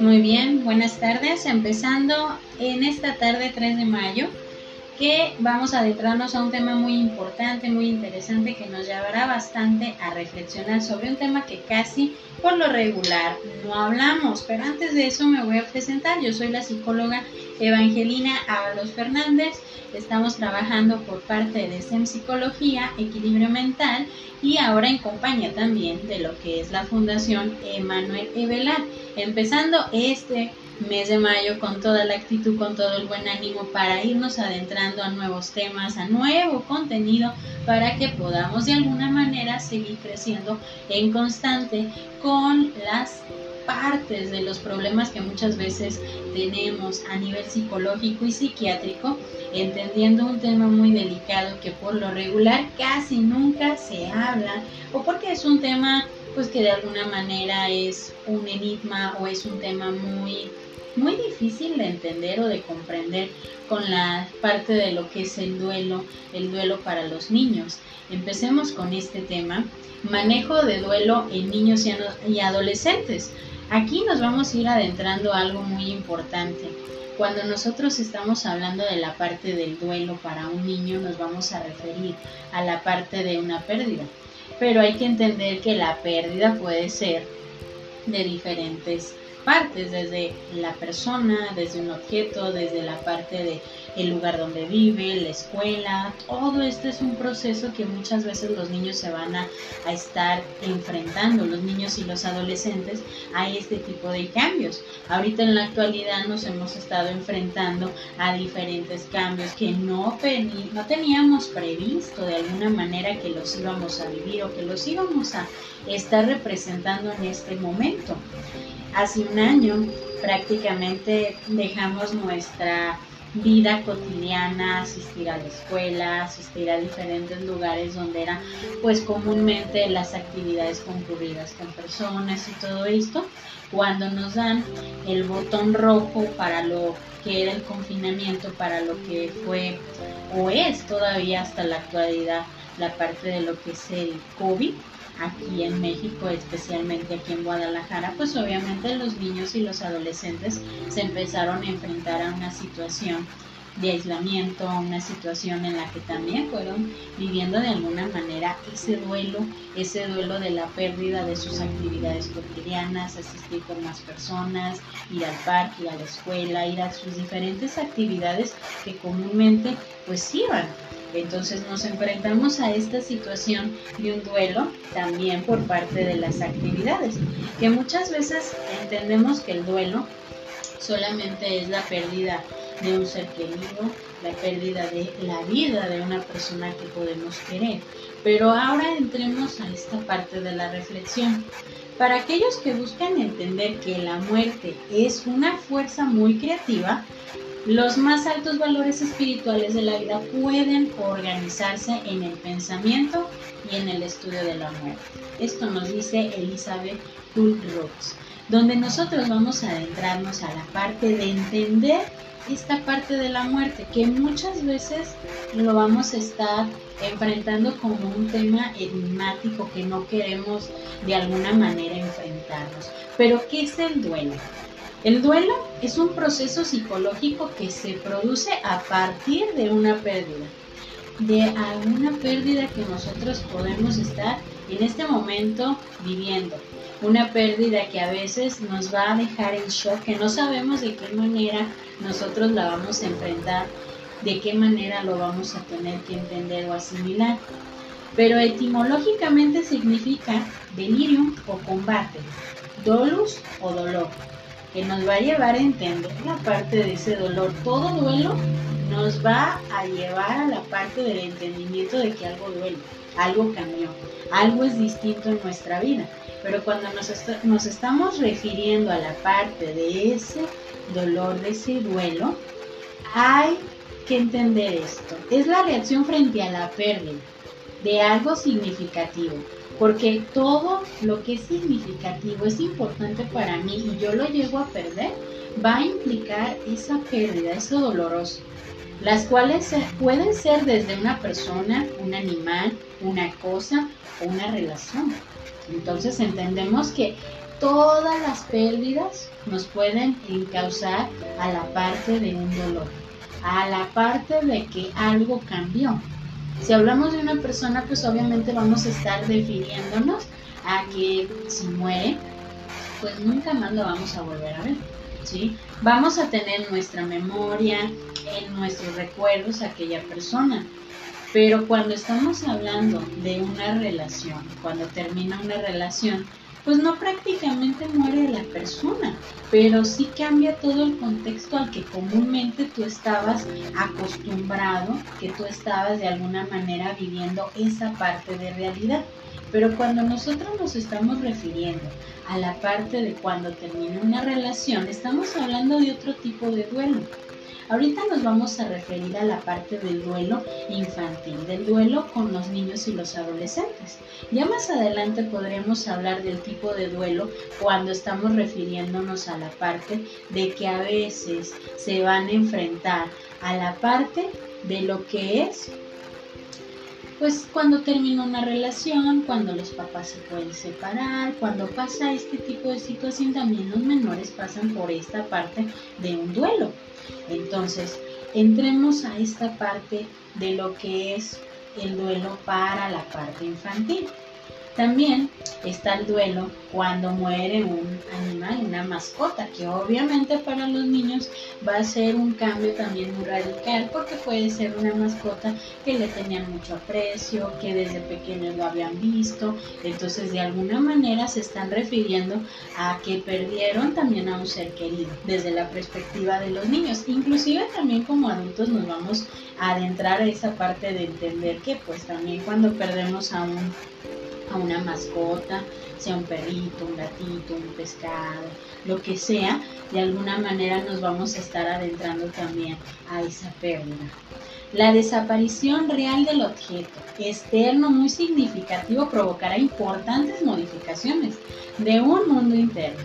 Muy bien, buenas tardes. Empezando en esta tarde 3 de mayo, que vamos a adentrarnos a un tema muy importante, muy interesante, que nos llevará bastante a reflexionar sobre un tema que casi por lo regular no hablamos. Pero antes de eso me voy a presentar. Yo soy la psicóloga Evangelina Ábalos Fernández. Estamos trabajando por parte de SEM Psicología, Equilibrio Mental y ahora en compañía también de lo que es la Fundación Emanuel Evelar. Empezando este mes de mayo con toda la actitud, con todo el buen ánimo para irnos adentrando a nuevos temas, a nuevo contenido para que podamos de alguna manera seguir creciendo en constante con las partes de los problemas que muchas veces tenemos a nivel psicológico y psiquiátrico, entendiendo un tema muy delicado que por lo regular casi nunca se habla o porque es un tema pues que de alguna manera es un enigma o es un tema muy muy difícil de entender o de comprender con la parte de lo que es el duelo, el duelo para los niños. Empecemos con este tema, manejo de duelo en niños y adolescentes. Aquí nos vamos a ir adentrando algo muy importante. Cuando nosotros estamos hablando de la parte del duelo para un niño, nos vamos a referir a la parte de una pérdida. Pero hay que entender que la pérdida puede ser de diferentes partes, desde la persona, desde un objeto, desde la parte de el lugar donde vive, la escuela, todo esto es un proceso que muchas veces los niños se van a, a, estar enfrentando, los niños y los adolescentes, a este tipo de cambios. Ahorita en la actualidad nos hemos estado enfrentando a diferentes cambios que no, no teníamos previsto de alguna manera que los íbamos a vivir o que los íbamos a estar representando en este momento. Hace un año prácticamente dejamos nuestra vida cotidiana, asistir a la escuela, asistir a diferentes lugares donde eran pues comúnmente las actividades concurridas con personas y todo esto, cuando nos dan el botón rojo para lo que era el confinamiento, para lo que fue o es todavía hasta la actualidad la parte de lo que es el COVID, aquí en México, especialmente aquí en Guadalajara, pues obviamente los niños y los adolescentes se empezaron a enfrentar a una situación de aislamiento, a una situación en la que también fueron viviendo de alguna manera ese duelo, ese duelo de la pérdida de sus actividades cotidianas, asistir con más personas, ir al parque, ir a la escuela, ir a sus diferentes actividades que comúnmente pues iban entonces nos enfrentamos a esta situación de un duelo también por parte de las actividades, que muchas veces entendemos que el duelo solamente es la pérdida de un ser querido, la pérdida de la vida de una persona que podemos querer. Pero ahora entremos a esta parte de la reflexión. Para aquellos que buscan entender que la muerte es una fuerza muy creativa, los más altos valores espirituales de la vida pueden organizarse en el pensamiento y en el estudio de la muerte. Esto nos dice Elizabeth Kubler-Ross, donde nosotros vamos a adentrarnos a la parte de entender esta parte de la muerte, que muchas veces lo vamos a estar enfrentando como un tema enigmático que no queremos de alguna manera enfrentarnos. Pero, ¿qué es el duelo? El duelo es un proceso psicológico que se produce a partir de una pérdida, de alguna pérdida que nosotros podemos estar en este momento viviendo. Una pérdida que a veces nos va a dejar en shock, que no sabemos de qué manera nosotros la vamos a enfrentar, de qué manera lo vamos a tener que entender o asimilar. Pero etimológicamente significa delirium o combate, dolus o dolor que nos va a llevar a entender la parte de ese dolor. Todo duelo nos va a llevar a la parte del entendimiento de que algo duele, algo cambió, algo es distinto en nuestra vida. Pero cuando nos, estamos refiriendo a la parte de ese dolor, de ese duelo, hay que entender esto. Es la reacción frente a la pérdida de algo significativo porque todo lo que es significativo es importante para mí y yo lo llego a perder, va a implicar esa pérdida, eso doloroso, las cuales pueden ser desde una persona, un animal, una cosa o una relación. Entonces entendemos que todas las pérdidas nos pueden causar a la parte de un dolor, a la parte de que algo cambió. Si hablamos de una persona, pues obviamente vamos a estar refiriéndonos a que si muere, pues nunca más lo vamos a volver a ver. ¿sí? Vamos a tener nuestra memoria, en nuestros recuerdos aquella persona. Pero cuando estamos hablando de una relación, cuando termina una relación, pues no prácticamente muere la persona, pero sí cambia todo el contexto al que comúnmente tú estabas acostumbrado, que tú estabas de alguna manera viviendo esa parte de realidad. Pero cuando nosotros nos estamos refiriendo a la parte de cuando termina una relación, estamos hablando de otro tipo de duelo. Ahorita nos vamos a referir a la parte del duelo infantil, del duelo con los niños y los adolescentes. Ya más adelante podremos hablar del tipo de duelo cuando estamos refiriéndonos a la parte de que a veces se van a enfrentar a la parte de lo que es pues cuando termina una relación, cuando los papás se pueden separar, cuando pasa este tipo de situación, también los menores pasan por esta parte de un duelo. Entonces, entremos a esta parte de lo que es el duelo para la parte infantil. También está el duelo cuando muere un animal, una mascota, que obviamente para los niños va a ser un cambio también muy radical, porque puede ser una mascota que le tenían mucho aprecio, que desde pequeños lo habían visto, entonces de alguna manera se están refiriendo a que perdieron también a un ser querido, desde la perspectiva de los niños. Inclusive también como adultos nos vamos a adentrar a esa parte de entender que pues también cuando perdemos a un a una mascota, sea un perrito, un gatito, un pescado, lo que sea, de alguna manera nos vamos a estar adentrando también a esa pérdida. La desaparición real del objeto externo muy significativo provocará importantes modificaciones de un mundo interno,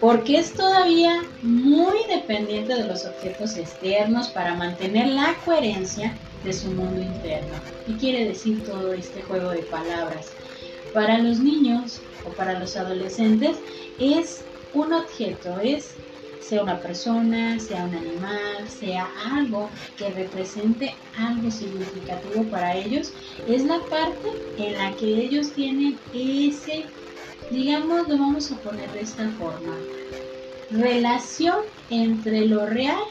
porque es todavía muy dependiente de los objetos externos para mantener la coherencia de su mundo interno. ¿Qué quiere decir todo este juego de palabras? Para los niños o para los adolescentes es un objeto, es sea una persona, sea un animal, sea algo que represente algo significativo para ellos, es la parte en la que ellos tienen ese, digamos, lo vamos a poner de esta forma, relación entre lo real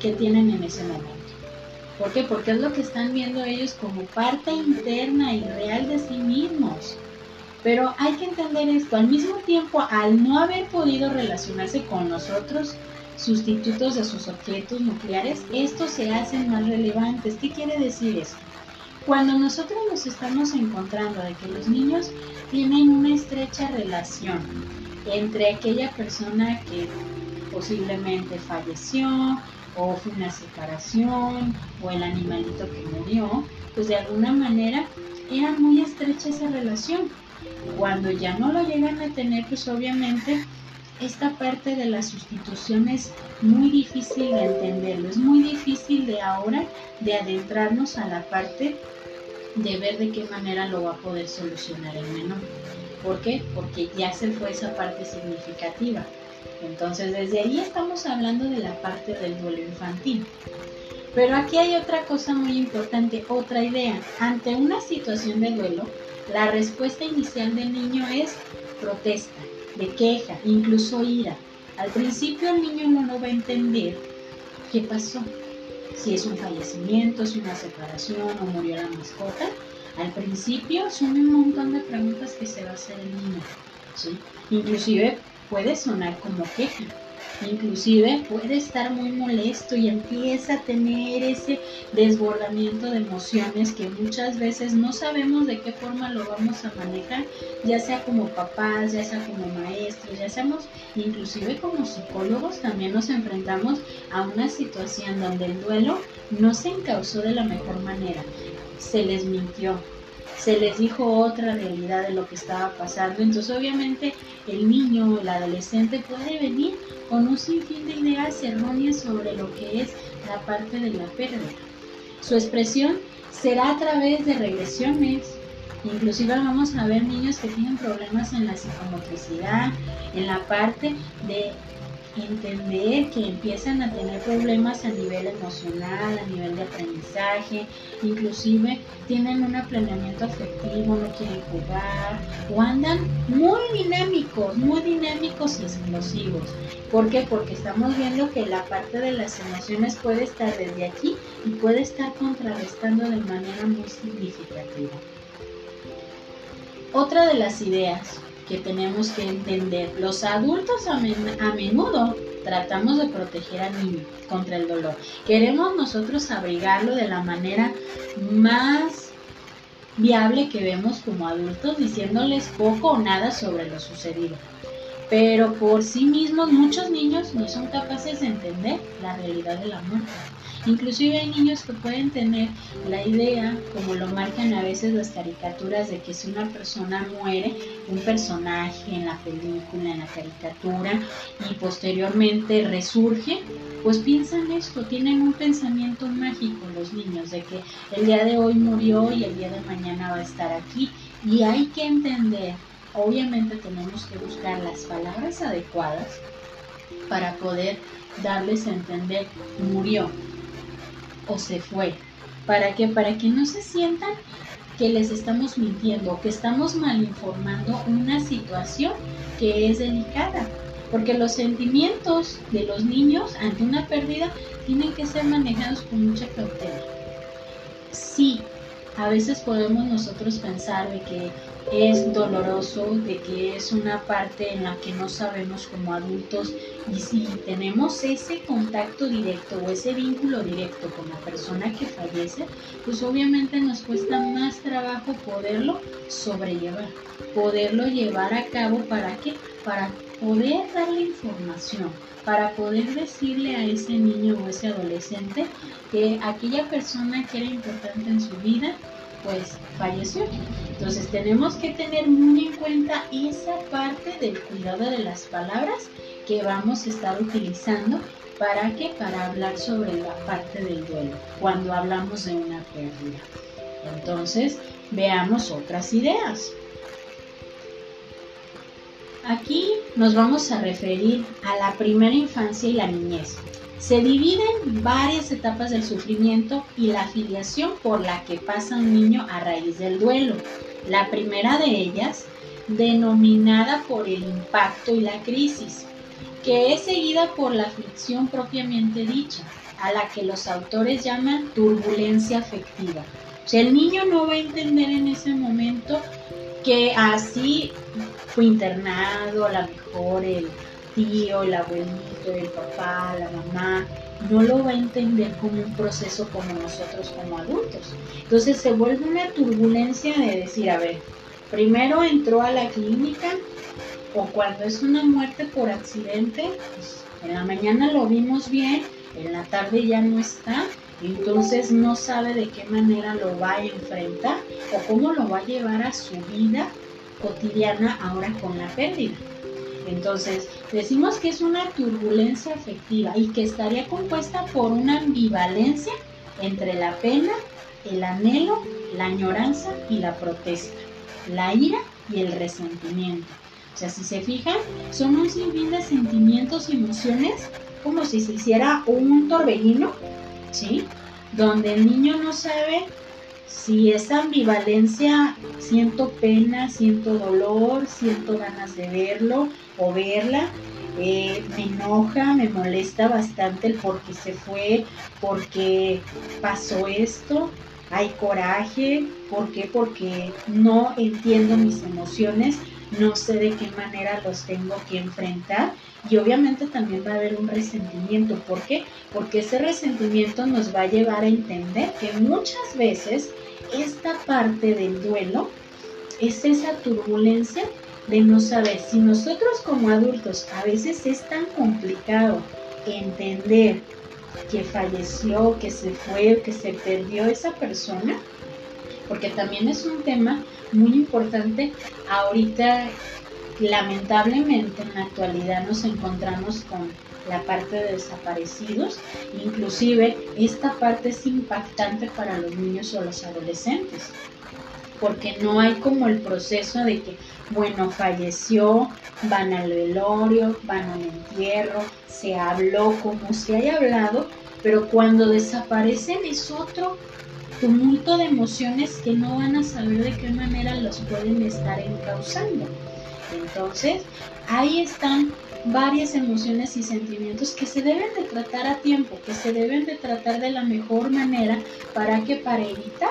que tienen en ese momento. ¿Por qué? Porque es lo que están viendo ellos como parte interna y real de sí mismos. Pero hay que entender esto, al mismo tiempo, al no haber podido relacionarse con nosotros, sustitutos de sus objetos nucleares, estos se hacen más relevantes. ¿Qué quiere decir eso? Cuando nosotros nos estamos encontrando de que los niños tienen una estrecha relación entre aquella persona que posiblemente falleció, o fue una separación, o el animalito que murió, pues de alguna manera era muy estrecha esa relación. Cuando ya no lo llegan a tener, pues obviamente esta parte de la sustitución es muy difícil de entenderlo, es muy difícil de ahora de adentrarnos a la parte de ver de qué manera lo va a poder solucionar el menor. ¿Por qué? Porque ya se fue esa parte significativa. Entonces, desde ahí estamos hablando de la parte del duelo infantil. Pero aquí hay otra cosa muy importante, otra idea. Ante una situación de duelo, la respuesta inicial del niño es protesta, de queja, incluso ira. Al principio el niño no lo va a entender qué pasó. Si es un fallecimiento, si una separación o murió la mascota. Al principio son un montón de preguntas que se va a hacer el niño. ¿sí? Inclusive puede sonar como queja. Inclusive puede estar muy molesto y empieza a tener ese desbordamiento de emociones que muchas veces no sabemos de qué forma lo vamos a manejar, ya sea como papás, ya sea como maestros, ya seamos inclusive como psicólogos también nos enfrentamos a una situación donde el duelo no se encausó de la mejor manera, se les mintió, se les dijo otra realidad de lo que estaba pasando. Entonces obviamente el niño o el adolescente puede venir con un sinfín de ideas erróneas sobre lo que es la parte de la pérdida. Su expresión será a través de regresiones. Inclusive vamos a ver niños que tienen problemas en la psicomotricidad, en la parte de entender que empiezan a tener problemas a nivel emocional, a nivel de aprendizaje, inclusive tienen un planeamiento afectivo, no quieren jugar o andan muy dinámicos, muy dinámicos y explosivos. ¿Por qué? Porque estamos viendo que la parte de las emociones puede estar desde aquí y puede estar contrarrestando de manera muy significativa. Otra de las ideas que tenemos que entender. Los adultos a, menudo tratamos de proteger al niño contra el dolor. Queremos nosotros abrigarlo de la manera más viable que vemos como adultos, diciéndoles poco o nada sobre lo sucedido. Pero por sí mismos muchos niños no son capaces de entender la realidad de la muerte. Inclusive hay niños que pueden tener la idea, como lo marcan a veces las caricaturas, de que si una persona muere, un personaje en la película, en la caricatura, y posteriormente resurge, pues piensan esto, tienen un pensamiento mágico los niños, de que el día de hoy murió y el día de mañana va a estar aquí. Y hay que entender, obviamente tenemos que buscar las palabras adecuadas para poder darles a entender, murió, o se fue. ¿Para qué? Para que no se sientan que les estamos mintiendo, que estamos mal informando una situación que es delicada. Porque los sentimientos de los niños ante una pérdida tienen que ser manejados con mucha cautela. Sí, a veces podemos nosotros pensar de que es doloroso, de que es una parte en la que no sabemos como adultos y si tenemos ese contacto directo o ese vínculo directo con la persona que fallece, pues obviamente nos cuesta más trabajo poderlo sobrellevar, poderlo llevar a cabo para qué? Para poder darle información, para poder decirle a ese niño o ese adolescente que aquella persona que era importante en su vida pues falleció. Entonces tenemos que tener muy en cuenta esa parte del cuidado de las palabras que vamos a estar utilizando para que para hablar sobre la parte del duelo cuando hablamos de una pérdida. Entonces, veamos otras ideas. Aquí nos vamos a referir a la primera infancia y la niñez. Se dividen varias etapas del sufrimiento y la afiliación por la que pasa un niño a raíz del duelo. La primera de ellas, denominada por el impacto y la crisis, que es seguida por la aflicción propiamente dicha, a la que los autores llaman turbulencia afectiva. O sea, el niño no va a entender en ese momento que así fue internado, a lo mejor el tío, el abuelito, el papá, la mamá, no lo va a entender como un proceso como nosotros como adultos. Entonces se vuelve una turbulencia de decir, a ver, primero entró a la clínica o cuando es una muerte por accidente, pues en la mañana lo vimos bien, en la tarde ya no está, entonces no sabe de qué manera lo va a enfrentar o cómo lo va a llevar a su vida cotidiana ahora con la pérdida. Entonces, decimos que es una turbulencia afectiva y que estaría compuesta por una ambivalencia entre la pena, el anhelo, la añoranza y la protesta, la ira y el resentimiento. O sea, si se fijan, son un sinfín de sentimientos y emociones como si se hiciera un torbellino, ¿sí? Donde el niño no sabe si esa ambivalencia, siento pena, siento dolor, siento ganas de verlo o verla, eh, me enoja, me molesta bastante el por qué se fue, porque pasó esto, hay coraje, ¿por qué? Porque no entiendo mis emociones, no sé de qué manera los tengo que enfrentar y obviamente también va a haber un resentimiento. ¿Por qué? Porque ese resentimiento nos va a llevar a entender que muchas veces esta parte del duelo es esa turbulencia de no saber si nosotros como adultos a veces es tan complicado entender que falleció, que se fue, que se perdió esa persona, porque también es un tema muy importante ahorita lamentablemente en la actualidad nos encontramos con la parte de desaparecidos. Inclusive esta parte es impactante para los niños o los adolescentes, porque no hay como el proceso de que, bueno, falleció, van al velorio, van al entierro, se habló como se haya hablado, pero cuando desaparecen es otro tumulto de emociones que no van a saber de qué manera los pueden estar encauzando. Entonces, ahí están varias emociones y sentimientos que se deben de tratar a tiempo, que se deben de tratar de la mejor manera para que para evitar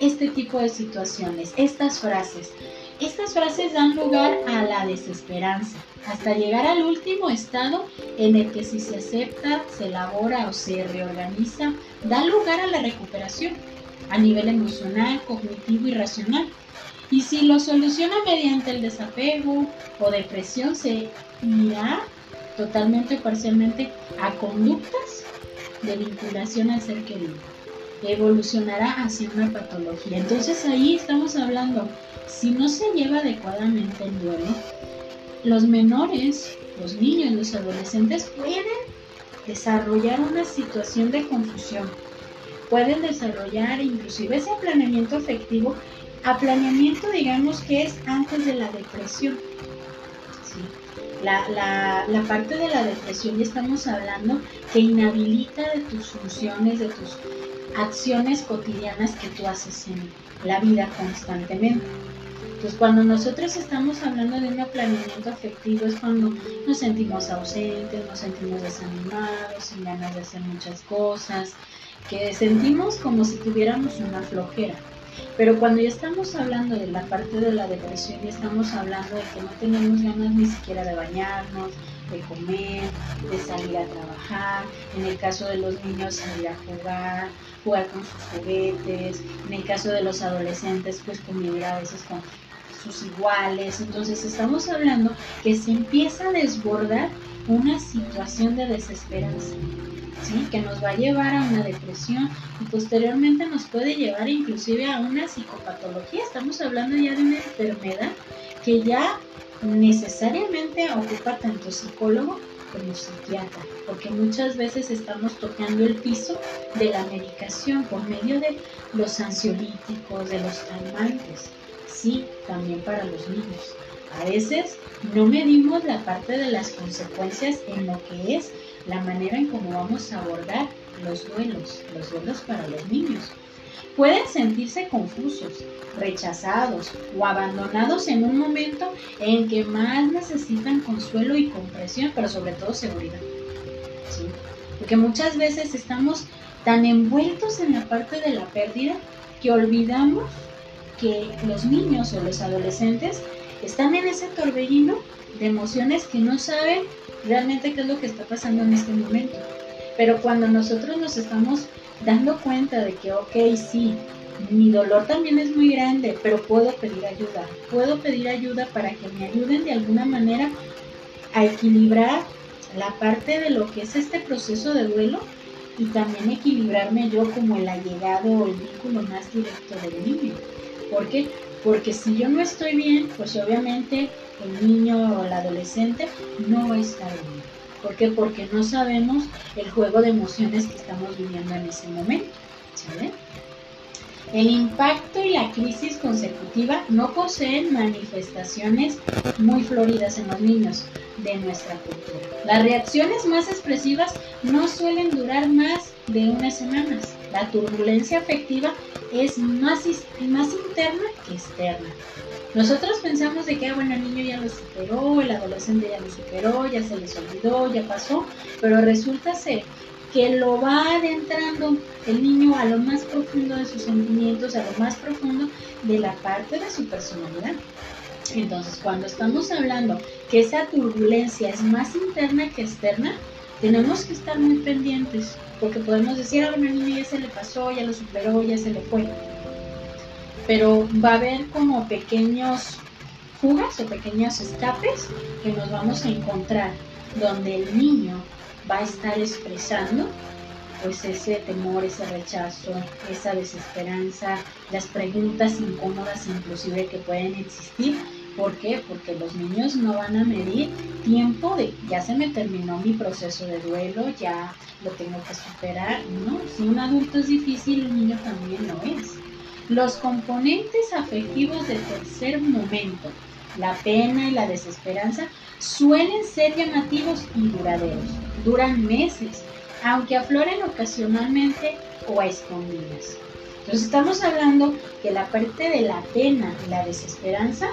este tipo de situaciones, estas frases. Estas frases dan lugar a la desesperanza, hasta llegar al último estado en el que si se acepta, se elabora o se reorganiza, da lugar a la recuperación a nivel emocional, cognitivo y racional. Y si lo soluciona mediante el desapego o depresión, se irá totalmente o parcialmente a conductas de vinculación al ser querido. Evolucionará hacia una patología. Entonces ahí estamos hablando, si no se lleva adecuadamente el duelo, los menores, los niños, los adolescentes pueden desarrollar una situación de confusión. Pueden desarrollar inclusive ese planeamiento afectivo a planeamiento digamos que es antes de la depresión. La, la, parte de la depresión ya estamos hablando que inhabilita de tus funciones, de tus acciones cotidianas que tú haces en la vida constantemente. Entonces, cuando nosotros estamos hablando de un planeamiento afectivo es cuando nos sentimos ausentes, nos sentimos desanimados, sin ganas de hacer muchas cosas, que sentimos como si tuviéramos una flojera. Pero cuando ya estamos hablando de la parte de la depresión y estamos hablando de que no tenemos ganas ni siquiera de bañarnos, de comer, de salir a trabajar, en el caso de los niños salir a jugar, jugar con sus juguetes, en el caso de los adolescentes pues convivir a veces con iguales. Entonces estamos hablando que se empieza a desbordar una situación de desesperanza, ¿sí? que nos va a llevar a una depresión y posteriormente nos puede llevar inclusive a una psicopatología. Estamos hablando ya de una enfermedad que ya necesariamente ocupa tanto psicólogo como psiquiatra, porque muchas veces estamos tocando el piso de la medicación por medio de los ansiolíticos, de los calmantes sí, también para los niños. A veces no medimos la parte de las consecuencias en lo que es la manera en cómo vamos a abordar los duelos, los duelos para los niños. Pueden sentirse confusos, rechazados o abandonados en un momento en que más necesitan consuelo y comprensión, pero sobre todo seguridad. Porque muchas veces estamos tan envueltos en la parte de la pérdida que olvidamos que los niños o los adolescentes están en ese torbellino de emociones que no saben realmente qué es lo que está pasando en este momento. Pero cuando nosotros nos estamos dando cuenta de que, ok, sí, mi dolor también es muy grande, pero puedo pedir ayuda. Puedo pedir ayuda para que me ayuden de alguna manera a equilibrar la parte de lo que es este proceso de duelo y también equilibrarme yo como el allegado o el vínculo más directo del niño. ¿Por qué? Porque si yo no estoy bien, pues obviamente el niño o el adolescente no estar bien. ¿Por qué? Porque no sabemos el juego de emociones que estamos viviendo en ese momento. ¿Saben? El impacto y la crisis consecutiva no poseen manifestaciones muy floridas en los niños de nuestra cultura. Las reacciones más expresivas no suelen durar más de unas semanas. La turbulencia afectiva es más, más interna que externa. Nosotros pensamos de que, ah, bueno, el niño ya lo superó, el adolescente ya lo superó, ya se les olvidó, ya pasó, pero resulta ser que lo va adentrando el niño a lo más profundo de sus sentimientos, a lo más profundo de la parte de su personalidad. Entonces, cuando estamos hablando que esa turbulencia es más interna que externa, tenemos que estar muy pendientes porque podemos decir, ah, bueno, niño ya se le pasó, ya lo superó, ya se le fue. Pero va a haber como pequeños fugas o pequeños escapes que nos vamos a encontrar, donde el niño va a estar expresando pues ese temor, ese rechazo, esa desesperanza, las preguntas incómodas inclusive que pueden existir ¿Por qué? Porque los niños no van a medir tiempo de ya se me terminó mi proceso de duelo, ya lo tengo que superar. No, si un adulto es difícil, un niño también lo es. Los componentes afectivos del tercer momento, la pena y la desesperanza, suelen ser llamativos y duraderos. Duran meses, aunque afloren ocasionalmente o a escondidas. Entonces estamos hablando que la parte de la pena y la desesperanza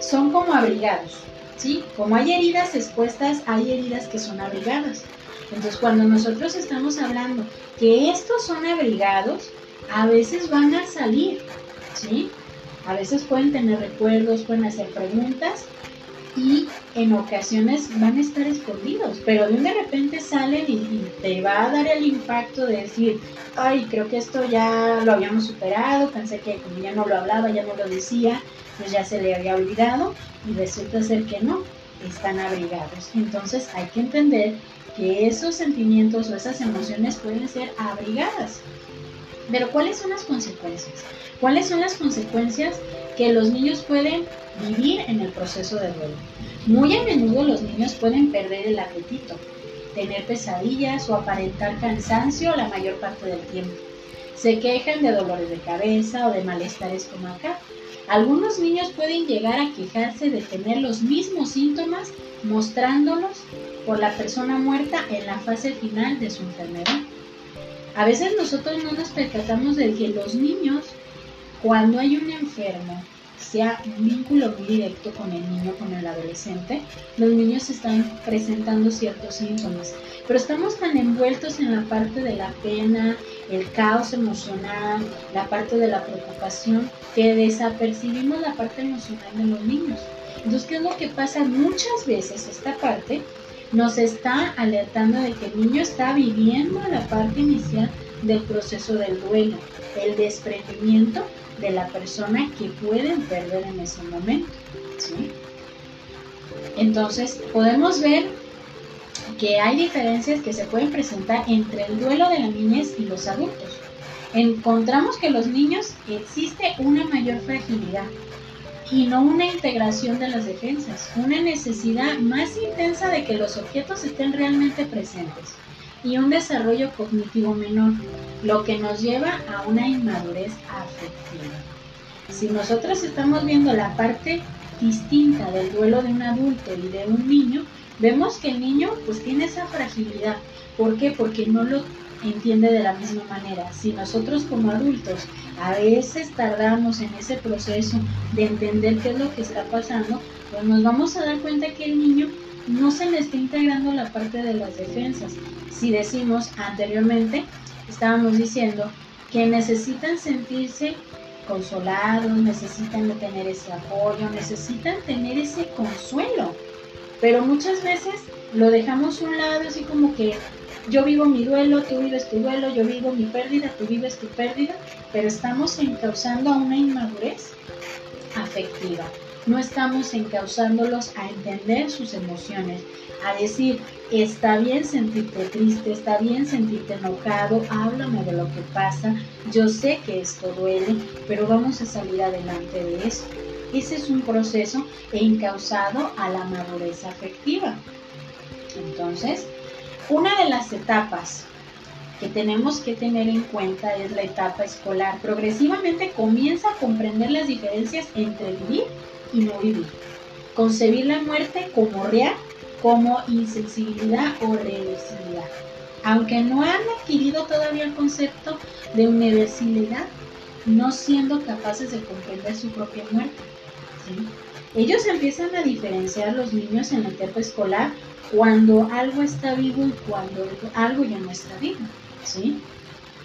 son como abrigados, ¿sí? Como hay heridas expuestas, hay heridas que son abrigadas. Entonces, cuando nosotros estamos hablando que estos son abrigados, a veces van a salir, ¿sí? A veces pueden tener recuerdos, pueden hacer preguntas y en ocasiones van a estar escondidos, pero de un de repente salen y, y, te va a dar el impacto de decir, ay, creo que esto ya lo habíamos superado, pensé que como ya no lo hablaba, ya no lo decía, pues ya se le había olvidado y resulta ser que no, están abrigados. Entonces hay que entender que esos sentimientos o esas emociones pueden ser abrigadas. Pero ¿cuáles son las consecuencias? ¿Cuáles son las consecuencias que los niños pueden vivir en el proceso de duelo? Muy a menudo los niños pueden perder el apetito, tener pesadillas o aparentar cansancio la mayor parte del tiempo. Se quejan de dolores de cabeza o de malestar estomacal. Algunos niños pueden llegar a quejarse de tener los mismos síntomas mostrándolos por la persona muerta en la fase final de su enfermedad. A veces nosotros no nos percatamos de que los niños, cuando hay un enfermo, sea un vínculo muy directo con el niño, con el adolescente, los niños están presentando ciertos síntomas. Pero estamos tan envueltos en la parte de la pena, el caos emocional, la parte de la preocupación, que desapercibimos la parte emocional de los niños. Entonces, ¿qué es lo que pasa? Muchas veces esta parte nos está alertando de que el niño está viviendo la parte inicial del proceso del duelo, el desprendimiento de la persona que pueden perder en ese momento. Entonces, podemos ver que hay diferencias que se pueden presentar entre el duelo de la niñez y los adultos. Encontramos que los niños existe una mayor fragilidad, y no una integración de las defensas, una necesidad más intensa de que los objetos estén realmente presentes y un desarrollo cognitivo menor, lo que nos lleva a una inmadurez afectiva. Si nosotros estamos viendo la parte distinta del duelo de un adulto y de un niño, vemos que el niño pues tiene esa fragilidad. ¿Por qué? Porque no lo entiende de la misma manera. Si nosotros como adultos a veces tardamos en ese proceso de entender qué es lo que está pasando, pues nos vamos a dar cuenta que el niño no se le está integrando la parte de las defensas. Si decimos anteriormente, estábamos diciendo que necesitan sentirse consolados, necesitan tener ese apoyo, necesitan tener ese consuelo. Pero muchas veces lo dejamos a un lado así como que yo vivo mi duelo, tú vives tu duelo, yo vivo mi pérdida, tú vives tu pérdida, pero estamos encauzando a una inmadurez afectiva. No estamos encauzándolos a entender sus emociones, a decir, está bien sentirte triste, está bien sentirte enojado, háblame de lo que pasa, yo sé que esto duele, pero vamos a salir adelante de eso. Ese es un proceso encauzado a la madurez afectiva. Entonces, una de las etapas que tenemos que tener en cuenta es la etapa escolar. Progresivamente comienza a comprender las diferencias entre vivir y no vivir. Concebir la muerte como real, como insensibilidad o reversibilidad. Aunque no han adquirido todavía el concepto de universalidad, no siendo capaces de comprender su propia muerte. Ellos empiezan a diferenciar los niños en la etapa escolar cuando algo está vivo y cuando algo ya no está vivo, ¿sí?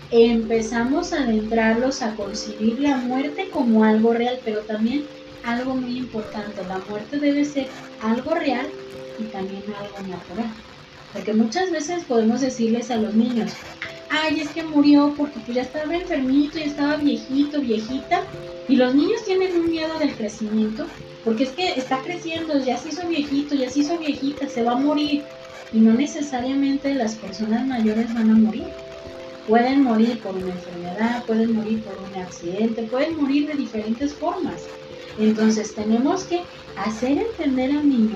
Empezamos a adentrarlos a concebir la muerte como algo real, pero también algo muy importante, la muerte debe ser algo real y también algo natural. Porque muchas veces podemos decirles a los niños, ay, es que murió porque pues ya estaba enfermito, ya estaba viejito, viejita, y los niños tienen un miedo del crecimiento porque es que está creciendo, ya se hizo viejito, ya se hizo viejita, se va a morir. Y no necesariamente las personas mayores van a morir. Pueden morir por una enfermedad, pueden morir por un accidente, pueden morir de diferentes formas. Entonces tenemos que hacer entender al niño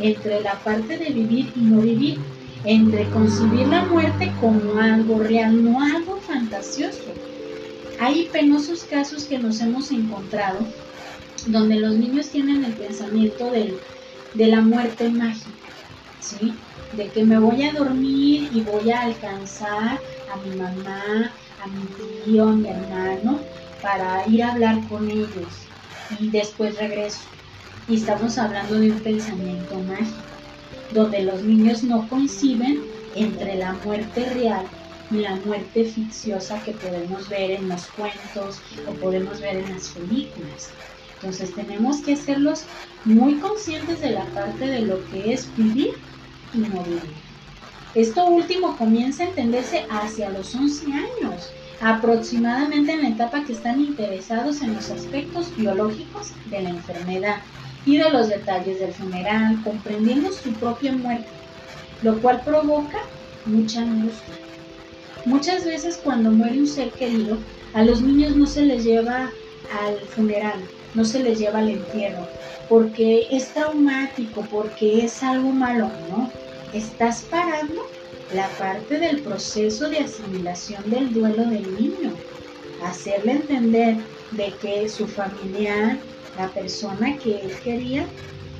entre la parte de vivir y no vivir, entre concebir la muerte como algo real, no algo fantasioso. Hay penosos casos que nos hemos encontrado donde los niños tienen el pensamiento de la muerte mágica, ¿sí? De que me voy a dormir y voy a alcanzar a mi mamá, a mi tío, a mi hermano, para ir a hablar con ellos y después regreso. Y estamos hablando de un pensamiento mágico, donde los niños no coinciden entre la muerte real y la muerte ficciosa que podemos ver en los cuentos o podemos ver en las películas. Entonces tenemos que hacerlos muy conscientes de la parte de lo que es vivir y no vivir. Esto último comienza a entenderse hacia los 11 años, aproximadamente en la etapa que están interesados en los aspectos biológicos de la enfermedad y de los detalles del funeral, comprendiendo su propia muerte, lo cual provoca mucha angustia. Muchas veces cuando muere un ser querido, a los niños no se les lleva al funeral, no se les lleva al entierro, porque es traumático, porque es algo malo, ¿no? Estás parando la parte del proceso de asimilación del duelo del niño, hacerle entender de que su familiar, la persona que él quería,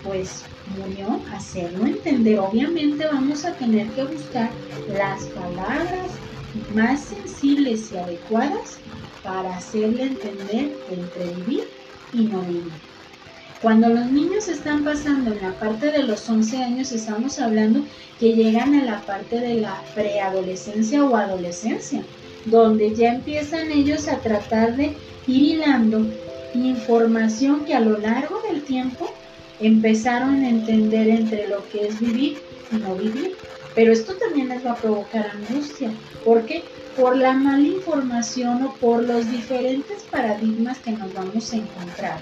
pues murió, hacerlo entender. Obviamente vamos a tener que buscar las palabras más sensibles y adecuadas para hacerle entender entre vivir y no vivir. Cuando los niños están pasando en la parte de los 11 años, estamos hablando que llegan a la parte de la preadolescencia o adolescencia, donde ya empiezan ellos a tratar de ir hilando información que a lo largo del tiempo empezaron a entender entre lo que es vivir y no vivir. Pero esto también les va a provocar angustia. ¿Por qué? Por la mala información o por los diferentes paradigmas que nos vamos a encontrar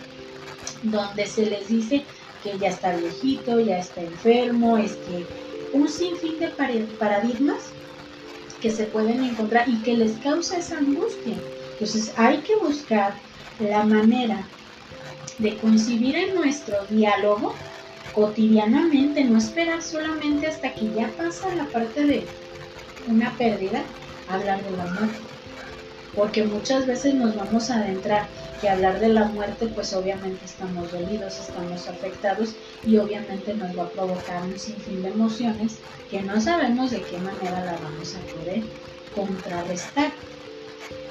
donde se les dice que ya está viejito, ya está enfermo, es que un sinfín de paradigmas que se pueden encontrar y que les causa esa angustia. Entonces hay que buscar la manera de concebir en nuestro diálogo cotidianamente, no esperar solamente hasta que ya pasa la parte de una pérdida, hablar de la muerte. Porque muchas veces nos vamos a adentrar que hablar de la muerte, pues obviamente estamos dolidos, estamos afectados y obviamente nos va a provocar un sinfín de emociones que no sabemos de qué manera la vamos a poder contrarrestar.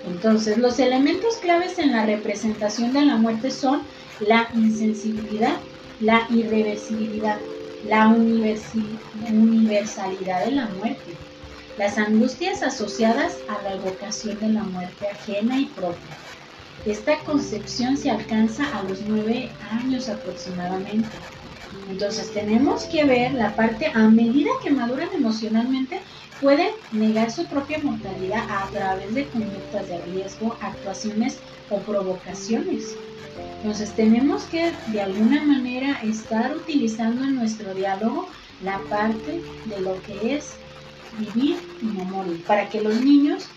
Entonces, los elementos claves en la representación de la muerte son la insensibilidad, la irreversibilidad, la universalidad de la muerte, las angustias asociadas a la evocación de la muerte ajena y propia, esta concepción se alcanza a los nueve años aproximadamente. Entonces tenemos que ver la parte, a medida que maduran emocionalmente, pueden negar su propia mortalidad a través de conductas de riesgo, actuaciones o provocaciones. Entonces tenemos que de alguna manera estar utilizando en nuestro diálogo la parte de lo que es vivir y no morir, para que los niños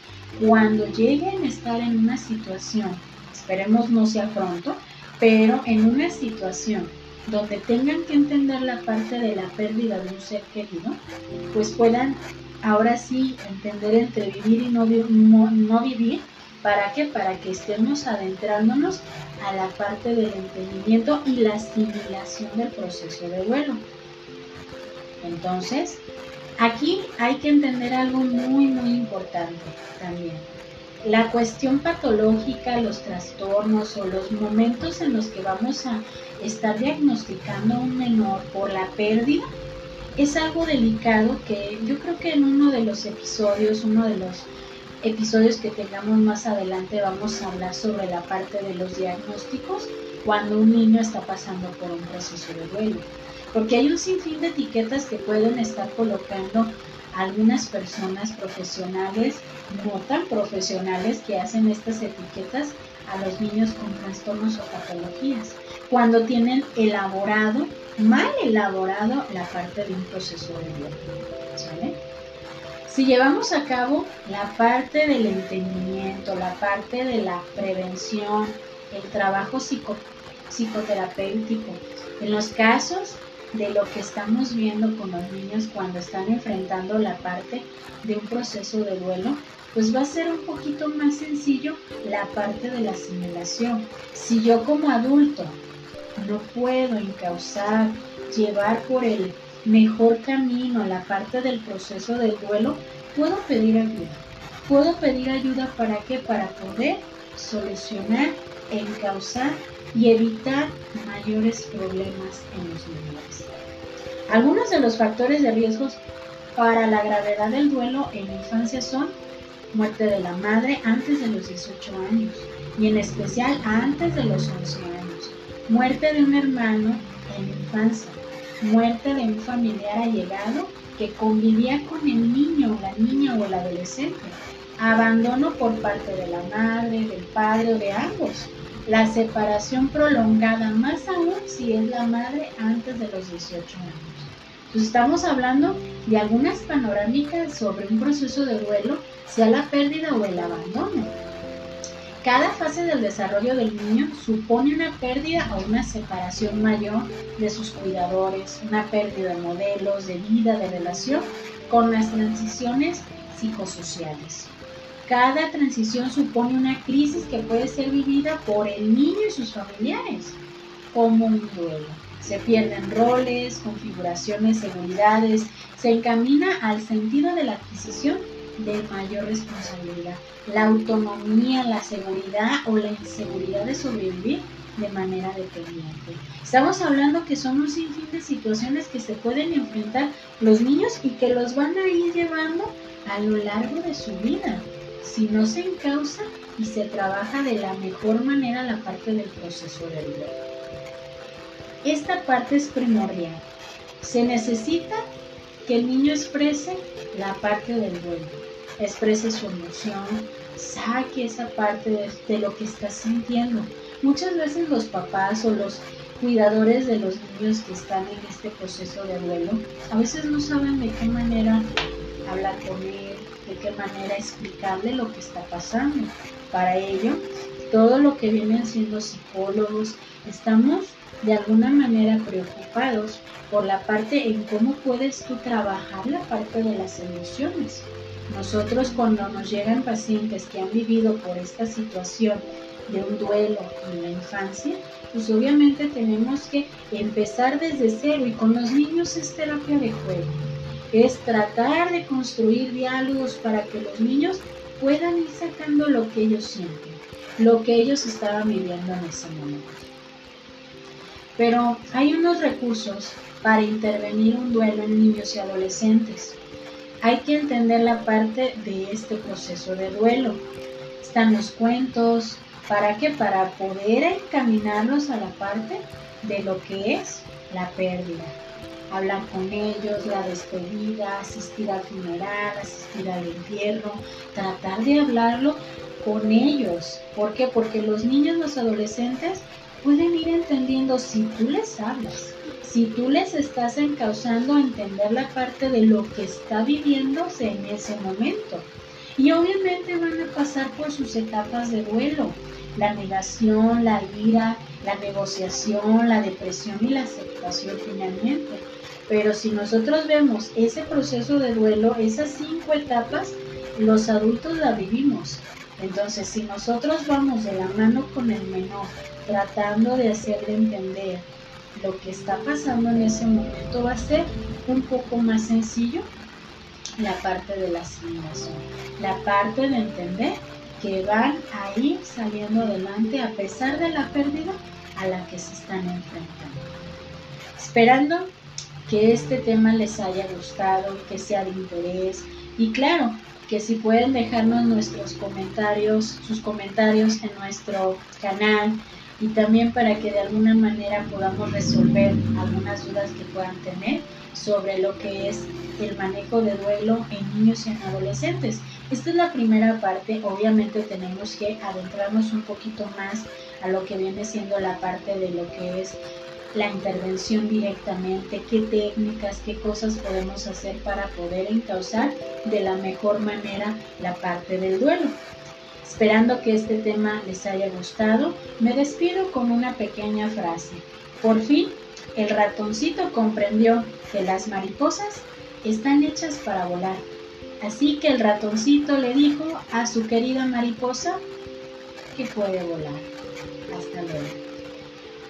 cuando lleguen a estar en una situación esperemos no sea pronto, pero en una situación donde tengan que entender la parte de la pérdida de un ser querido, pues puedan ahora sí entender entre vivir y no, vivir. ¿Para qué? Para que estemos adentrándonos a la parte del entendimiento y la asimilación del proceso de duelo. Entonces, aquí hay que entender algo muy, muy importante también la cuestión patológica, los trastornos o los momentos en los que vamos a estar diagnosticando a un menor por la pérdida es algo delicado que yo creo que en uno de los episodios, uno de los episodios que tengamos más adelante vamos a hablar sobre la parte de los diagnósticos cuando un niño está pasando por un proceso de duelo. Porque hay un sinfín de etiquetas que pueden estar colocando algunas personas profesionales, no tan profesionales, que hacen estas etiquetas a los niños con trastornos o patologías, cuando tienen elaborado, mal elaborado, la parte de un proceso de duelo. Si llevamos a cabo la parte del entendimiento, la parte de la prevención, el trabajo psicoterapéutico. En los casos de lo que estamos viendo con los niños cuando están enfrentando la parte de un proceso de duelo, pues va a ser un poquito más sencillo la parte de la asimilación. Si yo como adulto no puedo encauzar, llevar por el mejor camino la parte del proceso del duelo, puedo pedir ayuda. Puedo pedir ayuda para qué? Para poder solucionar, encauzar y evitar mayores problemas en los menores. Algunos de los factores de riesgos para la gravedad del duelo en la infancia son muerte de la madre antes de los 18 años y en especial antes de los 11 años, muerte de un hermano en la infancia, muerte de un familiar allegado que convivía con el niño, la niña o el adolescente, abandono por parte de la madre, del padre o de ambos, la separación prolongada, más aún si es la madre antes de los 18 años. Entonces estamos hablando de algunas panorámicas sobre un proceso de duelo, sea la pérdida o el abandono. Cada fase del desarrollo del niño supone una pérdida o una separación mayor de sus cuidadores, una pérdida de modelos, de vida, de relación, con las transiciones psicosociales. Cada transición supone una crisis que puede ser vivida por el niño y sus familiares como un duelo. Se pierden roles, configuraciones, seguridades, se encamina al sentido de la adquisición de mayor responsabilidad. La autonomía, la seguridad o la inseguridad de sobrevivir de manera dependiente. Estamos hablando que son un sinfín de situaciones que se pueden enfrentar los niños y que los van a ir llevando a lo largo de su vida si no se encausa y se trabaja de la mejor manera la parte del proceso del duelo. Esta parte es primordial. Se necesita que el niño exprese la parte del duelo, exprese su emoción, saque esa parte de, lo que está sintiendo. Muchas veces los papás o los cuidadores de los niños que están en este proceso de duelo a veces no saben de qué manera hablar con él, de qué manera explicarle lo que está pasando. Para ello, todo lo que vienen siendo psicólogos, estamos de alguna manera preocupados por la parte en cómo puedes tú trabajar la parte de las emociones. Nosotros cuando nos llegan pacientes que han vivido por esta situación de un duelo en la infancia, pues obviamente tenemos que empezar desde cero y con los niños es terapia de juego es tratar de construir diálogos para que los niños puedan ir sacando lo que ellos sienten, lo que ellos estaban viviendo en ese momento. Pero hay unos recursos para intervenir un duelo en niños y adolescentes. Hay que entender la parte de este proceso de duelo. Están los cuentos, ¿para qué? Para poder encaminarlos a la parte de lo que es la pérdida, hablar con ellos, la despedida, asistir al funeral, asistir al entierro, tratar de hablarlo con ellos. ¿Por qué? Porque los niños, los adolescentes pueden ir entendiendo si tú les hablas, si tú les estás encauzando a entender la parte de lo que está viviéndose en ese momento. Y obviamente van a pasar por sus etapas de duelo, la negación, la ira, la negociación, la depresión y la aceptación finalmente. Pero si nosotros vemos ese proceso de duelo, esas cinco etapas, los adultos la vivimos. Entonces, si nosotros vamos de la mano con el menor, tratando de hacerle entender lo que está pasando en ese momento, va a ser un poco más sencillo la parte de la asimilación, la parte de entender que van a ir saliendo adelante a pesar de la pérdida a la que se están enfrentando. Esperando que este tema les haya gustado, que sea de interés y claro, que si pueden dejarnos nuestros comentarios, sus comentarios en nuestro canal y también para que de alguna manera podamos resolver algunas dudas que puedan tener sobre lo que es el manejo de duelo en niños y en adolescentes. Esta es la primera parte, obviamente tenemos que adentrarnos un poquito más a lo que viene siendo la parte de lo que es la intervención directamente, qué técnicas, qué cosas podemos hacer para poder encauzar de la mejor manera la parte del duelo. Esperando que este tema les haya gustado, me despido con una pequeña frase. Por fin, el ratoncito comprendió que las mariposas están hechas para volar. Así que el ratoncito le dijo a su querida mariposa que puede volar. Hasta luego.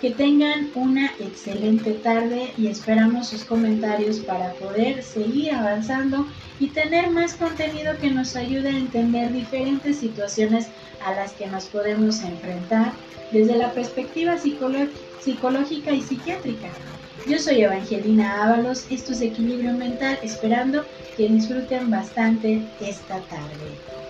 Que tengan una excelente tarde y esperamos sus comentarios para poder seguir avanzando y tener más contenido que nos ayude a entender diferentes situaciones a las que nos podemos enfrentar desde la perspectiva psicológica y psiquiátrica. Yo soy Evangelina Ábalos, esto es Equilibrio Mental, esperando que disfruten bastante esta tarde.